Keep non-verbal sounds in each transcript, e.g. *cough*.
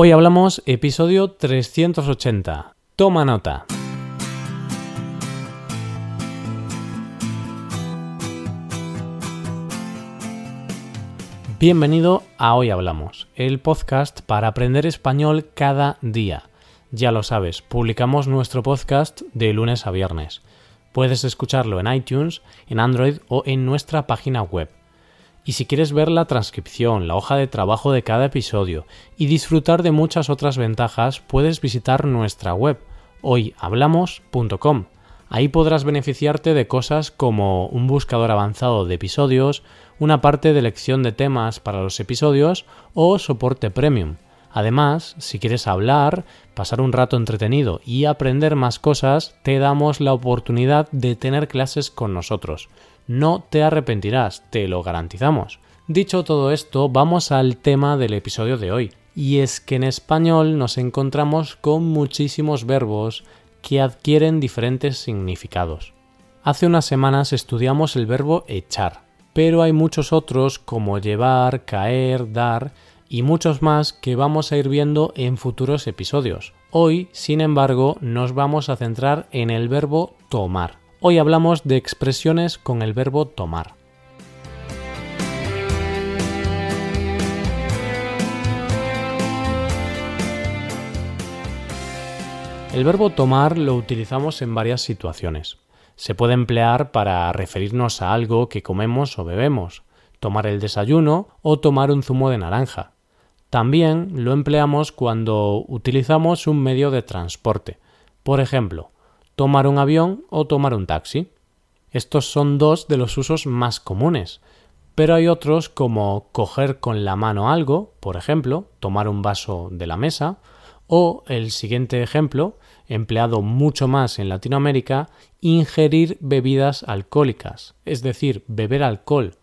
Hoy hablamos episodio 380. Toma nota. Bienvenido a Hoy Hablamos, el podcast para aprender español cada día. Ya lo sabes, publicamos nuestro podcast de lunes a viernes. Puedes escucharlo en iTunes, en Android o en nuestra página web. Y si quieres ver la transcripción, la hoja de trabajo de cada episodio y disfrutar de muchas otras ventajas, puedes visitar nuestra web hoyhablamos.com. Ahí podrás beneficiarte de cosas como un buscador avanzado de episodios, una parte de elección de temas para los episodios o soporte premium. Además, si quieres hablar, pasar un rato entretenido y aprender más cosas, te damos la oportunidad de tener clases con nosotros. No te arrepentirás, te lo garantizamos. Dicho todo esto, vamos al tema del episodio de hoy. Y es que en español nos encontramos con muchísimos verbos que adquieren diferentes significados. Hace unas semanas estudiamos el verbo echar, pero hay muchos otros como llevar, caer, dar y muchos más que vamos a ir viendo en futuros episodios. Hoy, sin embargo, nos vamos a centrar en el verbo tomar. Hoy hablamos de expresiones con el verbo tomar. El verbo tomar lo utilizamos en varias situaciones. Se puede emplear para referirnos a algo que comemos o bebemos, tomar el desayuno o tomar un zumo de naranja. También lo empleamos cuando utilizamos un medio de transporte. Por ejemplo, tomar un avión o tomar un taxi. Estos son dos de los usos más comunes, pero hay otros como coger con la mano algo, por ejemplo, tomar un vaso de la mesa, o el siguiente ejemplo, empleado mucho más en Latinoamérica, ingerir bebidas alcohólicas, es decir, beber alcohol.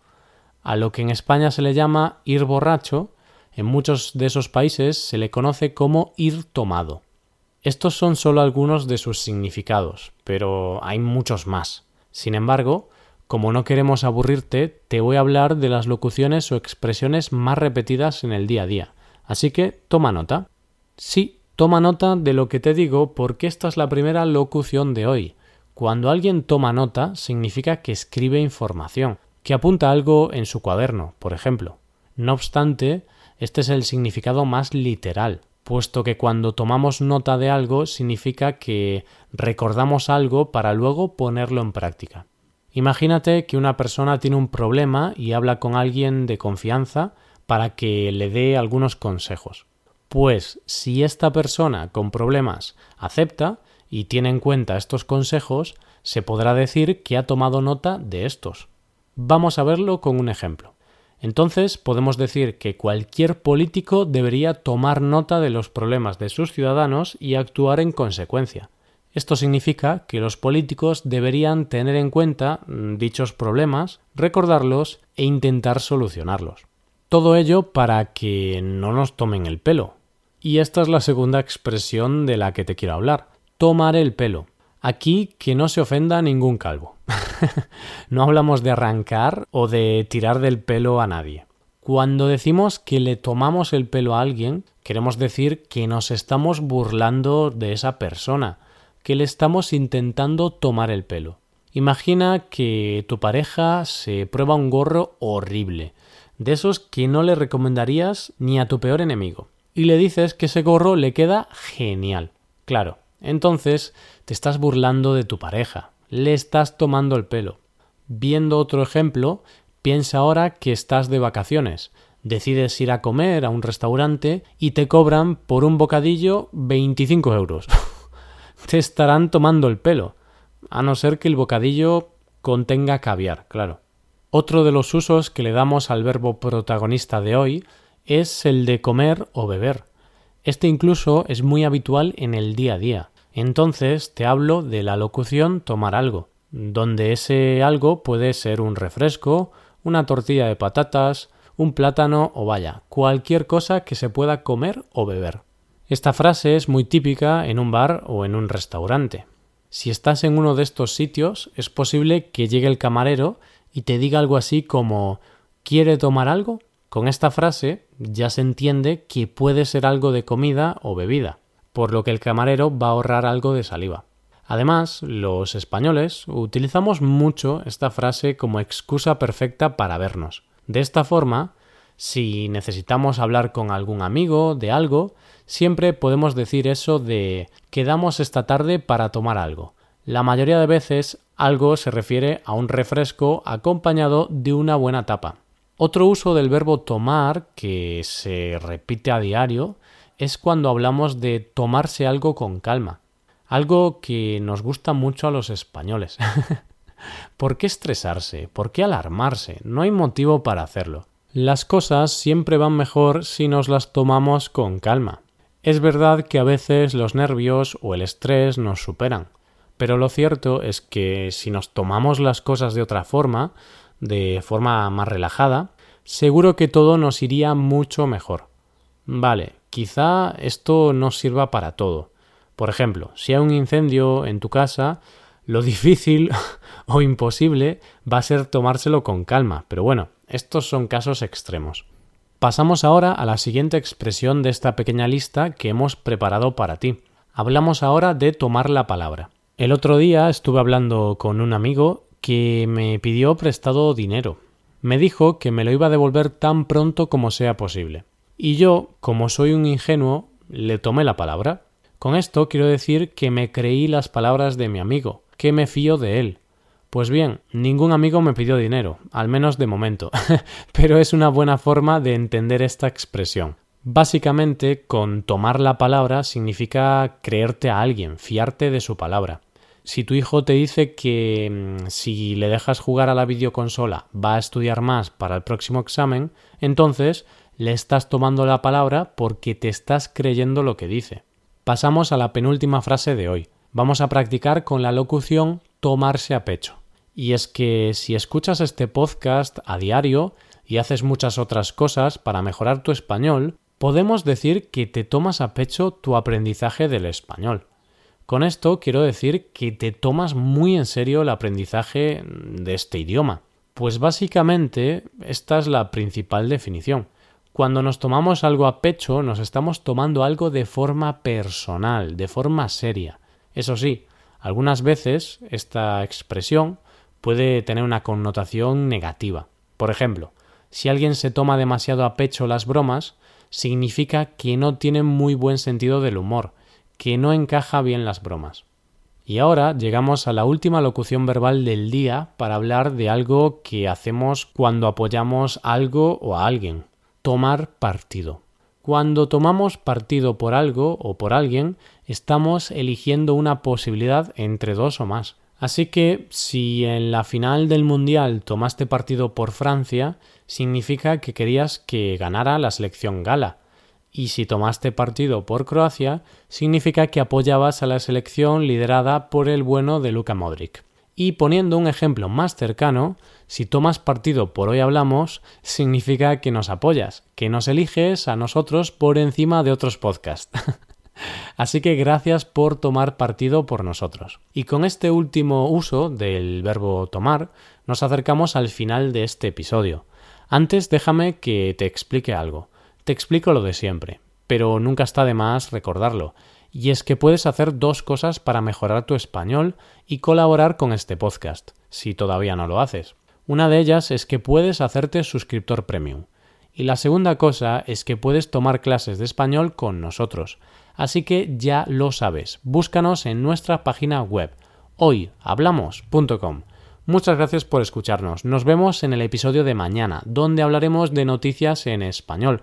A lo que en España se le llama ir borracho, en muchos de esos países se le conoce como ir tomado. Estos son solo algunos de sus significados, pero hay muchos más. Sin embargo, como no queremos aburrirte, te voy a hablar de las locuciones o expresiones más repetidas en el día a día. Así que toma nota. Sí, toma nota de lo que te digo porque esta es la primera locución de hoy. Cuando alguien toma nota significa que escribe información, que apunta algo en su cuaderno, por ejemplo. No obstante, este es el significado más literal puesto que cuando tomamos nota de algo significa que recordamos algo para luego ponerlo en práctica. Imagínate que una persona tiene un problema y habla con alguien de confianza para que le dé algunos consejos. Pues si esta persona con problemas acepta y tiene en cuenta estos consejos, se podrá decir que ha tomado nota de estos. Vamos a verlo con un ejemplo. Entonces podemos decir que cualquier político debería tomar nota de los problemas de sus ciudadanos y actuar en consecuencia. Esto significa que los políticos deberían tener en cuenta mm, dichos problemas, recordarlos e intentar solucionarlos. Todo ello para que no nos tomen el pelo. Y esta es la segunda expresión de la que te quiero hablar, tomar el pelo. Aquí que no se ofenda ningún calvo. *laughs* no hablamos de arrancar o de tirar del pelo a nadie. Cuando decimos que le tomamos el pelo a alguien, queremos decir que nos estamos burlando de esa persona, que le estamos intentando tomar el pelo. Imagina que tu pareja se prueba un gorro horrible, de esos que no le recomendarías ni a tu peor enemigo, y le dices que ese gorro le queda genial. Claro, entonces te estás burlando de tu pareja, le estás tomando el pelo. Viendo otro ejemplo, piensa ahora que estás de vacaciones, decides ir a comer a un restaurante y te cobran por un bocadillo 25 euros. *laughs* te estarán tomando el pelo, a no ser que el bocadillo contenga caviar, claro. Otro de los usos que le damos al verbo protagonista de hoy es el de comer o beber. Este incluso es muy habitual en el día a día. Entonces te hablo de la locución tomar algo, donde ese algo puede ser un refresco, una tortilla de patatas, un plátano o vaya, cualquier cosa que se pueda comer o beber. Esta frase es muy típica en un bar o en un restaurante. Si estás en uno de estos sitios, es posible que llegue el camarero y te diga algo así como ¿Quiere tomar algo? Con esta frase ya se entiende que puede ser algo de comida o bebida, por lo que el camarero va a ahorrar algo de saliva. Además, los españoles utilizamos mucho esta frase como excusa perfecta para vernos. De esta forma, si necesitamos hablar con algún amigo de algo, siempre podemos decir eso de quedamos esta tarde para tomar algo. La mayoría de veces algo se refiere a un refresco acompañado de una buena tapa. Otro uso del verbo tomar que se repite a diario es cuando hablamos de tomarse algo con calma, algo que nos gusta mucho a los españoles. *laughs* ¿Por qué estresarse? ¿Por qué alarmarse? No hay motivo para hacerlo. Las cosas siempre van mejor si nos las tomamos con calma. Es verdad que a veces los nervios o el estrés nos superan, pero lo cierto es que si nos tomamos las cosas de otra forma, de forma más relajada, seguro que todo nos iría mucho mejor. Vale, quizá esto no sirva para todo. Por ejemplo, si hay un incendio en tu casa, lo *laughs* difícil o imposible va a ser tomárselo con calma, pero bueno, estos son casos extremos. Pasamos ahora a la siguiente expresión de esta pequeña lista que hemos preparado para ti. Hablamos ahora de tomar la palabra. El otro día estuve hablando con un amigo que me pidió prestado dinero. Me dijo que me lo iba a devolver tan pronto como sea posible. Y yo, como soy un ingenuo, le tomé la palabra. Con esto quiero decir que me creí las palabras de mi amigo, que me fío de él. Pues bien, ningún amigo me pidió dinero, al menos de momento, *laughs* pero es una buena forma de entender esta expresión. Básicamente, con tomar la palabra significa creerte a alguien, fiarte de su palabra. Si tu hijo te dice que mm, si le dejas jugar a la videoconsola va a estudiar más para el próximo examen, entonces le estás tomando la palabra porque te estás creyendo lo que dice. Pasamos a la penúltima frase de hoy. Vamos a practicar con la locución tomarse a pecho. Y es que si escuchas este podcast a diario y haces muchas otras cosas para mejorar tu español, podemos decir que te tomas a pecho tu aprendizaje del español. Con esto quiero decir que te tomas muy en serio el aprendizaje de este idioma. Pues básicamente esta es la principal definición. Cuando nos tomamos algo a pecho, nos estamos tomando algo de forma personal, de forma seria. Eso sí, algunas veces esta expresión puede tener una connotación negativa. Por ejemplo, si alguien se toma demasiado a pecho las bromas, significa que no tiene muy buen sentido del humor, que no encaja bien las bromas. Y ahora llegamos a la última locución verbal del día para hablar de algo que hacemos cuando apoyamos algo o a alguien, tomar partido. Cuando tomamos partido por algo o por alguien, estamos eligiendo una posibilidad entre dos o más. Así que si en la final del Mundial tomaste partido por Francia, significa que querías que ganara la selección gala. Y si tomaste partido por Croacia, significa que apoyabas a la selección liderada por el bueno de Luka Modric. Y poniendo un ejemplo más cercano, si tomas partido por hoy hablamos, significa que nos apoyas, que nos eliges a nosotros por encima de otros podcasts. *laughs* Así que gracias por tomar partido por nosotros. Y con este último uso del verbo tomar, nos acercamos al final de este episodio. Antes déjame que te explique algo. Te explico lo de siempre, pero nunca está de más recordarlo y es que puedes hacer dos cosas para mejorar tu español y colaborar con este podcast, si todavía no lo haces. Una de ellas es que puedes hacerte suscriptor premium. Y la segunda cosa es que puedes tomar clases de español con nosotros. Así que ya lo sabes, búscanos en nuestra página web hoyhablamos.com. Muchas gracias por escucharnos. Nos vemos en el episodio de mañana, donde hablaremos de noticias en español.